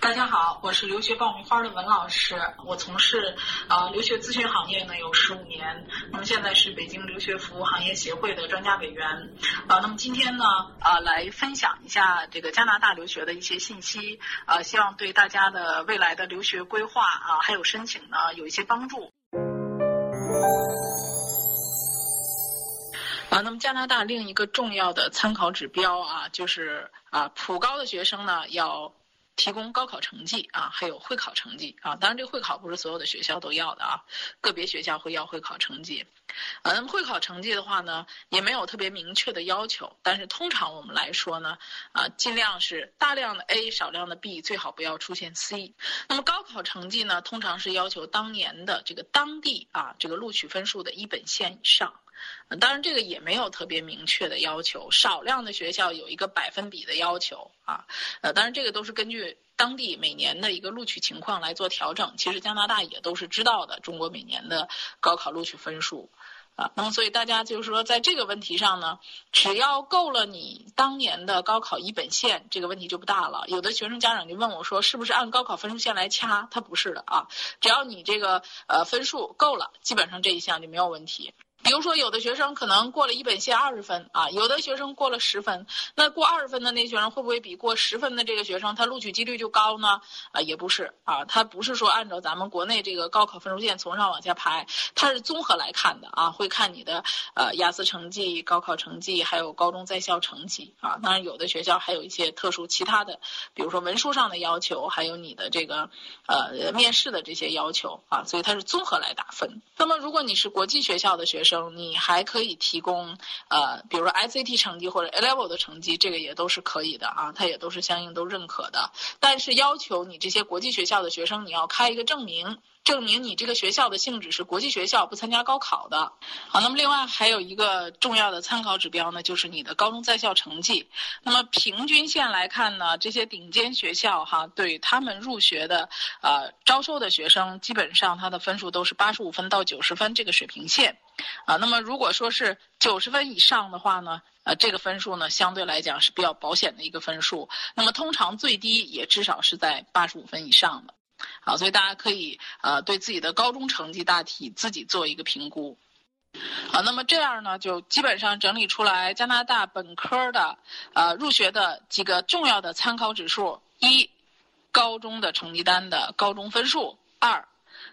大家好，我是留学爆米花的文老师，我从事呃留学咨询行业呢有十五年，那么现在是北京留学服务行业协会的专家委员，啊，那么今天呢啊来分享一下这个加拿大留学的一些信息，啊，希望对大家的未来的留学规划啊还有申请呢有一些帮助。啊，那么加拿大另一个重要的参考指标啊，就是啊普高的学生呢要。提供高考成绩啊，还有会考成绩啊。当然，这个会考不是所有的学校都要的啊，个别学校会要会考成绩。嗯，会考成绩的话呢，也没有特别明确的要求，但是通常我们来说呢，啊，尽量是大量的 A，少量的 B，最好不要出现 C。那么高考成绩呢，通常是要求当年的这个当地啊这个录取分数的一本线以上。当然，这个也没有特别明确的要求，少量的学校有一个百分比的要求啊。呃，当然这个都是根据当地每年的一个录取情况来做调整。其实加拿大也都是知道的，中国每年的高考录取分数。啊，那么所以大家就是说，在这个问题上呢，只要够了你当年的高考一本线，这个问题就不大了。有的学生家长就问我说，是不是按高考分数线来掐？他不是的啊，只要你这个呃分数够了，基本上这一项就没有问题。比如说，有的学生可能过了一本线二十分啊，有的学生过了十分，那过二十分的那学生会不会比过十分的这个学生他录取几率就高呢？啊，也不是啊，他不是说按照咱们国内这个高考分数线从上往下排，他是综合来看的啊，会看你的呃雅思成绩、高考成绩，还有高中在校成绩啊。当然，有的学校还有一些特殊其他的，比如说文书上的要求，还有你的这个呃面试的这些要求啊，所以它是综合来打分。那么，如果你是国际学校的学生，你还可以提供呃，比如说 SAT 成绩或者 A Level 的成绩，这个也都是可以的啊，它也都是相应都认可的。但是要求你这些国际学校的学生，你要开一个证明。证明你这个学校的性质是国际学校，不参加高考的。好，那么另外还有一个重要的参考指标呢，就是你的高中在校成绩。那么平均线来看呢，这些顶尖学校哈，对他们入学的呃招收的学生，基本上他的分数都是八十五分到九十分这个水平线。啊，那么如果说是九十分以上的话呢，呃，这个分数呢相对来讲是比较保险的一个分数。那么通常最低也至少是在八十五分以上的。好，所以大家可以呃对自己的高中成绩大体自己做一个评估。好，那么这样呢，就基本上整理出来加拿大本科的呃入学的几个重要的参考指数：一，高中的成绩单的高中分数；二，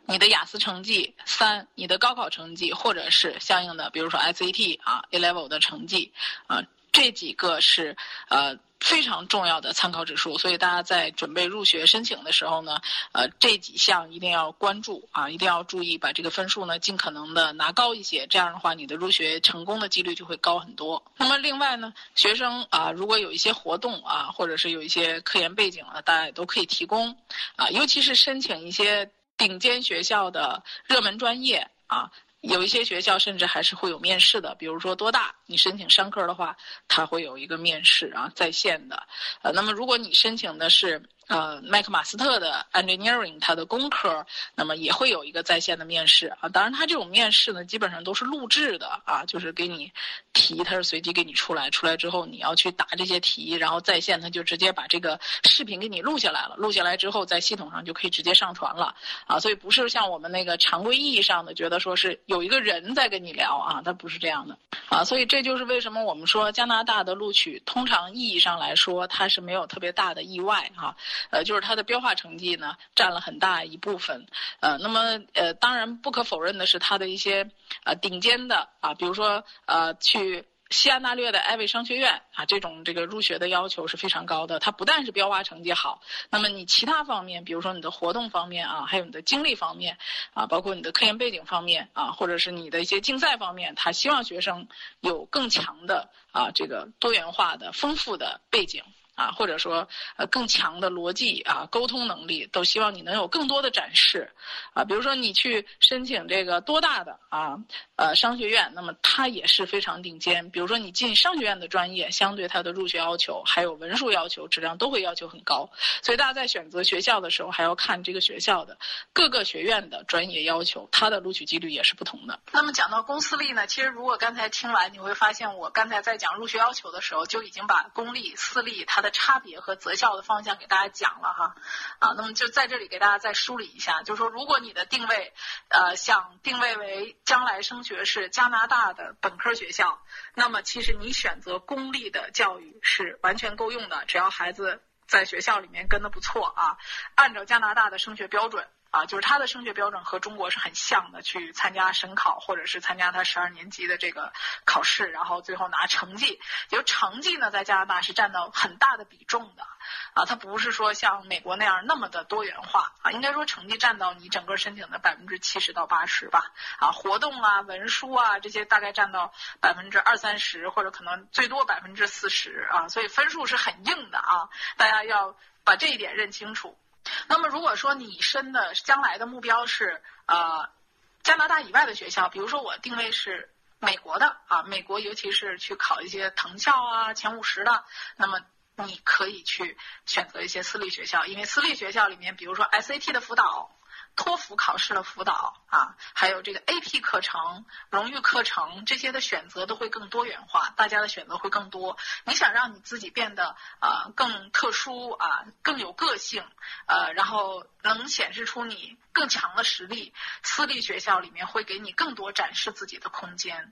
你的雅思成绩；三，你的高考成绩，或者是相应的，比如说 SAT 啊 A Level 的成绩啊，这几个是呃。非常重要的参考指数，所以大家在准备入学申请的时候呢，呃，这几项一定要关注啊，一定要注意把这个分数呢尽可能的拿高一些，这样的话你的入学成功的几率就会高很多。那么另外呢，学生啊，如果有一些活动啊，或者是有一些科研背景啊，大家也都可以提供啊，尤其是申请一些顶尖学校的热门专业啊。有一些学校甚至还是会有面试的，比如说多大，你申请商科的话，它会有一个面试啊，在线的。呃，那么如果你申请的是。呃，麦克马斯特的 engineering，它的工科，那么也会有一个在线的面试啊。当然，它这种面试呢，基本上都是录制的啊，就是给你题，它是随机给你出来，出来之后你要去答这些题，然后在线，他就直接把这个视频给你录下来了。录下来之后，在系统上就可以直接上传了啊。所以不是像我们那个常规意义上的觉得说是有一个人在跟你聊啊，它不是这样的啊。所以这就是为什么我们说加拿大的录取，通常意义上来说，它是没有特别大的意外哈。呃，就是他的标化成绩呢，占了很大一部分。呃，那么呃，当然不可否认的是，他的一些呃顶尖的啊，比如说呃去。西安大略的艾维商学院啊，这种这个入学的要求是非常高的。它不但是标化成绩好，那么你其他方面，比如说你的活动方面啊，还有你的经历方面啊，包括你的科研背景方面啊，或者是你的一些竞赛方面，他希望学生有更强的啊这个多元化的、丰富的背景。啊，或者说，呃，更强的逻辑啊，沟通能力，都希望你能有更多的展示，啊，比如说你去申请这个多大的啊，呃，商学院，那么它也是非常顶尖。比如说你进商学院的专业，相对它的入学要求还有文书要求，质量都会要求很高。所以大家在选择学校的时候，还要看这个学校的各个学院的专业要求，它的录取几率也是不同的。那么讲到公私立呢，其实如果刚才听完，你会发现我刚才在讲入学要求的时候，就已经把公立、私立它的。差别和择校的方向给大家讲了哈，啊，那么就在这里给大家再梳理一下，就是说，如果你的定位，呃，想定位为将来升学是加拿大的本科学校，那么其实你选择公立的教育是完全够用的，只要孩子在学校里面跟的不错啊，按照加拿大的升学标准。啊，就是他的升学标准和中国是很像的，去参加省考或者是参加他十二年级的这个考试，然后最后拿成绩。就成绩呢，在加拿大是占到很大的比重的，啊，它不是说像美国那样那么的多元化啊，应该说成绩占到你整个申请的百分之七十到八十吧，啊，活动啊、文书啊这些大概占到百分之二三十或者可能最多百分之四十啊，所以分数是很硬的啊，大家要把这一点认清楚。那么，如果说你申的将来的目标是呃加拿大以外的学校，比如说我定位是美国的啊，美国尤其是去考一些藤校啊前五十的，那么你可以去选择一些私立学校，因为私立学校里面，比如说 SAT 的辅导。托福考试的辅导啊，还有这个 AP 课程、荣誉课程这些的选择都会更多元化，大家的选择会更多。你想让你自己变得呃更特殊啊，更有个性，呃，然后能显示出你更强的实力，私立学校里面会给你更多展示自己的空间。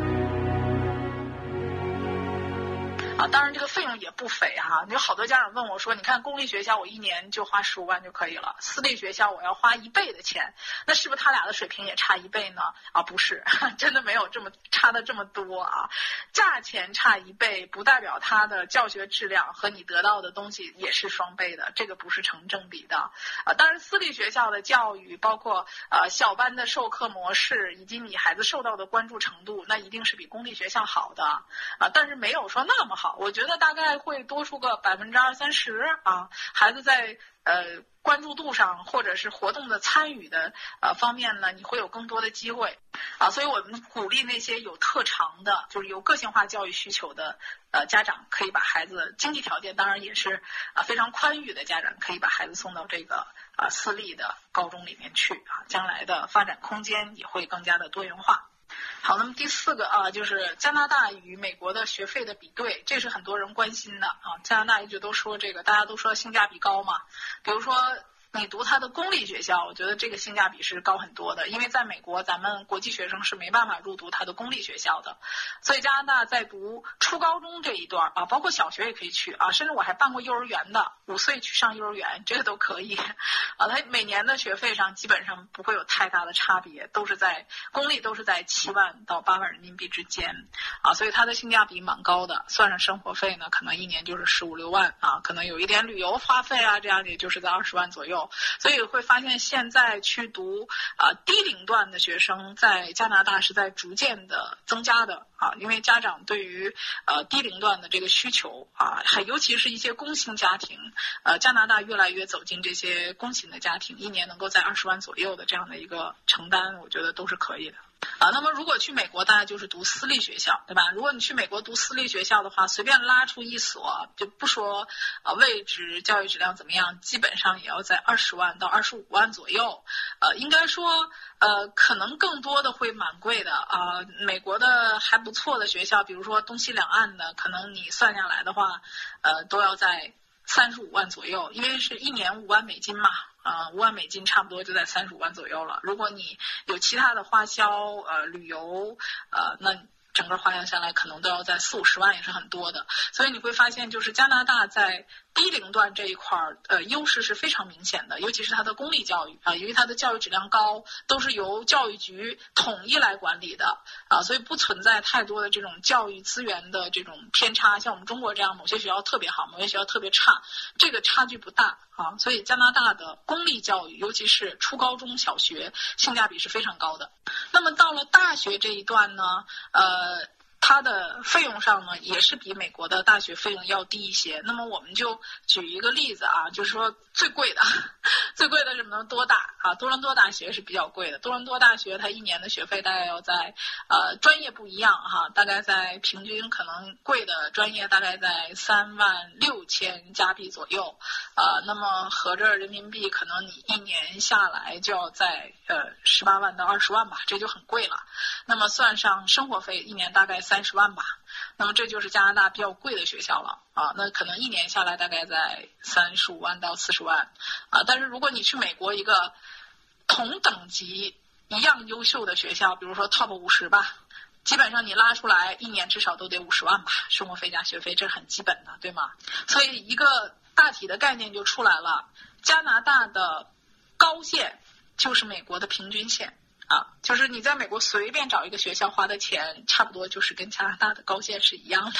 也不菲哈。有好多家长问我说：“你看公立学校我一年就花十五万就可以了，私立学校我要花一倍的钱，那是不是他俩的水平也差一倍呢？”啊，不是，真的没有这么差的这么多啊。价钱差一倍不代表他的教学质量和你得到的东西也是双倍的，这个不是成正比的。啊，当然私立学校的教育，包括呃小班的授课模式以及你孩子受到的关注程度，那一定是比公立学校好的啊，但是没有说那么好。我觉得大概概会多出个百分之二三十啊，孩子在呃关注度上或者是活动的参与的呃方面呢，你会有更多的机会啊，所以我们鼓励那些有特长的，就是有个性化教育需求的呃家长，可以把孩子经济条件当然也是啊非常宽裕的家长，可以把孩子送到这个啊私立的高中里面去啊，将来的发展空间也会更加的多元化。好，那么第四个啊，就是加拿大与美国的学费的比对，这是很多人关心的啊。加拿大一直都说这个，大家都说性价比高嘛，比如说。你读他的公立学校，我觉得这个性价比是高很多的，因为在美国，咱们国际学生是没办法入读他的公立学校的，所以加拿大在读初高中这一段啊，包括小学也可以去啊，甚至我还办过幼儿园的，五岁去上幼儿园，这个都可以啊。他每年的学费上基本上不会有太大的差别，都是在公立都是在七万到八万人民币之间啊，所以它的性价比蛮高的，算上生活费呢，可能一年就是十五六万啊，可能有一点旅游花费啊，这样也就是在二十万左右。所以会发现，现在去读啊低龄段的学生在加拿大是在逐渐的增加的啊，因为家长对于呃低龄段的这个需求啊，还尤其是一些工薪家庭，呃加拿大越来越走进这些工薪的家庭，一年能够在二十万左右的这样的一个承担，我觉得都是可以的。啊，那么如果去美国，大家就是读私立学校，对吧？如果你去美国读私立学校的话，随便拉出一所，就不说啊位置、教育质量怎么样，基本上也要在二十万到二十五万左右。呃，应该说，呃，可能更多的会蛮贵的啊。美国的还不错的学校，比如说东西两岸的，可能你算下来的话，呃，都要在三十五万左右，因为是一年五万美金嘛。啊，五万美金差不多就在三十五万左右了。如果你有其他的花销，呃，旅游，呃，那。整个花销下来可能都要在四五十万，也是很多的。所以你会发现，就是加拿大在低龄段这一块儿，呃，优势是非常明显的。尤其是它的公立教育啊，由于它的教育质量高，都是由教育局统一来管理的啊，所以不存在太多的这种教育资源的这种偏差。像我们中国这样，某些学校特别好，某些学校特别差，这个差距不大啊。所以加拿大的公立教育，尤其是初高中小学，性价比是非常高的。那么到了大学这一段呢，呃。它的费用上呢，也是比美国的大学费用要低一些。那么我们就举一个例子啊，就是说最贵的，最贵的是什么？多大啊？多伦多大学是比较贵的。多伦多大学它一年的学费大概要在呃专业不一样哈，大概在平均可能贵的专业大概在三万六千加币左右，呃，那么合着人民币可能你一年下来就要在呃十八万到二十万吧，这就很贵了。那么算上生活费，一年大概三十万吧。那么这就是加拿大比较贵的学校了啊。那可能一年下来大概在三十五万到四十万啊。但是如果你去美国一个同等级一样优秀的学校，比如说 Top 五十吧，基本上你拉出来一年至少都得五十万吧，生活费加学费，这是很基本的，对吗？所以一个大体的概念就出来了，加拿大的高线就是美国的平均线。啊，就是你在美国随便找一个学校花的钱，差不多就是跟加拿大的高线是一样的，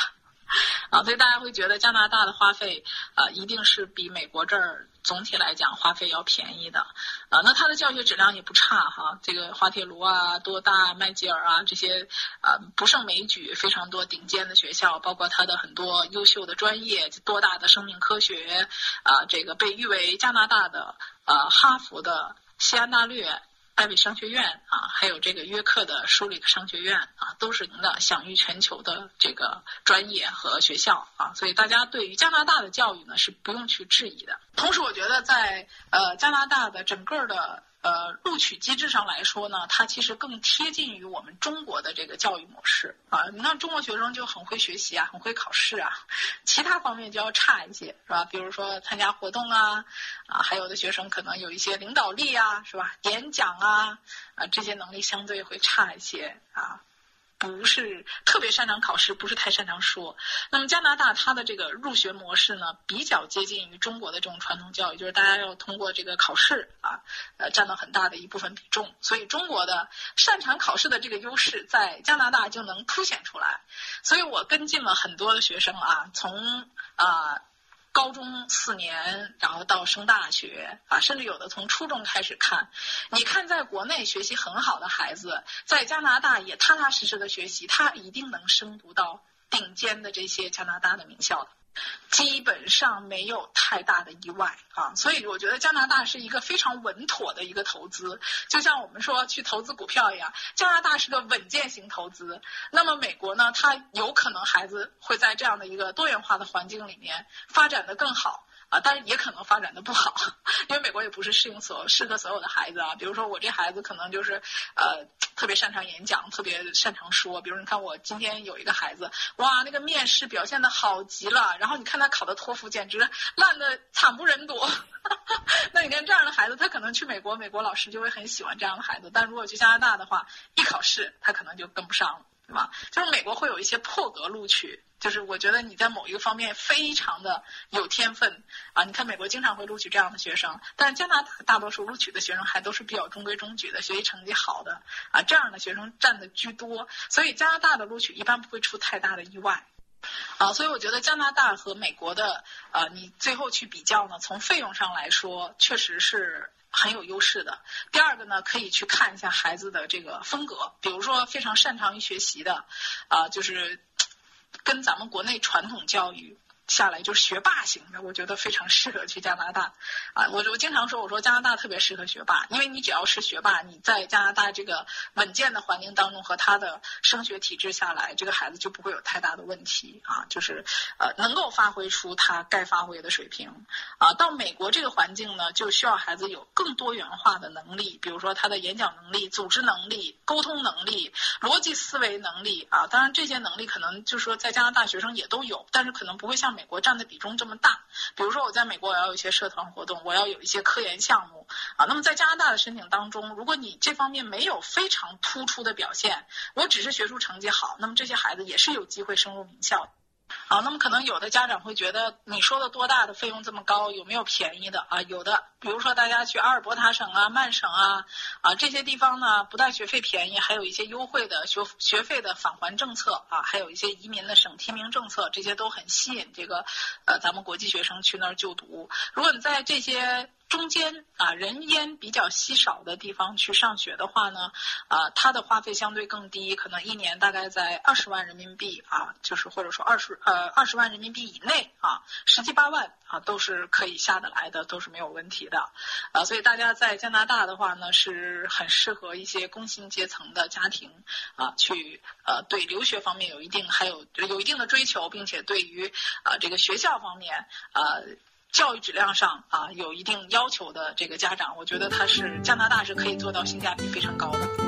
啊，所以大家会觉得加拿大的花费啊，一定是比美国这儿总体来讲花费要便宜的，啊，那它的教学质量也不差哈，这个滑铁卢啊、多大、麦吉尔啊这些啊不胜枚举，非常多顶尖的学校，包括它的很多优秀的专业，多大的生命科学啊，这个被誉为加拿大的呃哈佛的西安大略。艾维商学院啊，还有这个约克的舒里克商学院啊，都是您的享誉全球的这个专业和学校啊，所以大家对于加拿大的教育呢是不用去质疑的。同时，我觉得在呃加拿大的整个的。呃，录取机制上来说呢，它其实更贴近于我们中国的这个教育模式啊。你看，中国学生就很会学习啊，很会考试啊，其他方面就要差一些，是吧？比如说参加活动啊，啊，还有的学生可能有一些领导力啊，是吧？演讲啊，啊，这些能力相对会差一些啊。不是特别擅长考试，不是太擅长说。那么加拿大它的这个入学模式呢，比较接近于中国的这种传统教育，就是大家要通过这个考试啊，呃，占到很大的一部分比重。所以中国的擅长考试的这个优势，在加拿大就能凸显出来。所以我跟进了很多的学生啊，从啊。高中四年，然后到升大学啊，甚至有的从初中开始看。你看，在国内学习很好的孩子，在加拿大也踏踏实实的学习，他一定能升读到顶尖的这些加拿大的名校的。基本上没有太大的意外啊，所以我觉得加拿大是一个非常稳妥的一个投资，就像我们说去投资股票一样，加拿大是个稳健型投资。那么美国呢，它有可能孩子会在这样的一个多元化的环境里面发展的更好。啊，但是也可能发展的不好，因为美国也不是适应所适合所有的孩子啊。比如说我这孩子可能就是呃特别擅长演讲，特别擅长说。比如你看我今天有一个孩子，哇，那个面试表现的好极了，然后你看他考的托福简直烂的惨不忍睹。那你看这样的孩子，他可能去美国，美国老师就会很喜欢这样的孩子。但如果去加拿大的话，一考试他可能就跟不上了，对吧？就是美国会有一些破格录取。就是我觉得你在某一个方面非常的有天分啊！你看美国经常会录取这样的学生，但加拿大大多数录取的学生还都是比较中规中矩的，学习成绩好的啊，这样的学生占的居多。所以加拿大的录取一般不会出太大的意外啊。所以我觉得加拿大和美国的呃，你最后去比较呢，从费用上来说确实是很有优势的。第二个呢，可以去看一下孩子的这个风格，比如说非常擅长于学习的啊，就是。跟咱们国内传统教育。下来就是学霸型的，我觉得非常适合去加拿大，啊，我我经常说，我说加拿大特别适合学霸，因为你只要是学霸，你在加拿大这个稳健的环境当中和他的升学体制下来，这个孩子就不会有太大的问题。啊，就是呃能够发挥出他该发挥的水平，啊，到美国这个环境呢，就需要孩子有更多元化的能力，比如说他的演讲能力、组织能力、沟通能力、逻辑思维能力。啊，当然这些能力可能就是说在加拿大学生也都有，但是可能不会像美。国占的比重这么大，比如说我在美国，我要有一些社团活动，我要有一些科研项目啊。那么在加拿大的申请当中，如果你这方面没有非常突出的表现，我只是学术成绩好，那么这些孩子也是有机会升入名校。啊，那么可能有的家长会觉得你说的多大的费用这么高，有没有便宜的啊？有的，比如说大家去阿尔伯塔省啊、曼省啊，啊这些地方呢，不但学费便宜，还有一些优惠的学学费的返还政策啊，还有一些移民的省提名政策，这些都很吸引这个呃咱们国际学生去那儿就读。如果你在这些中间啊人烟比较稀少的地方去上学的话呢，啊，它的花费相对更低，可能一年大概在二十万人民币啊，就是或者说二十呃二十万人民币以内啊，十七八万啊都是可以下得来的，都是没有问题的，啊，所以大家在加拿大的话呢，是很适合一些工薪阶层的家庭啊，去呃对留学方面有一定还有有一定的追求，并且对于啊这个学校方面呃。教育质量上啊有一定要求的这个家长，我觉得他是加拿大是可以做到性价比非常高的。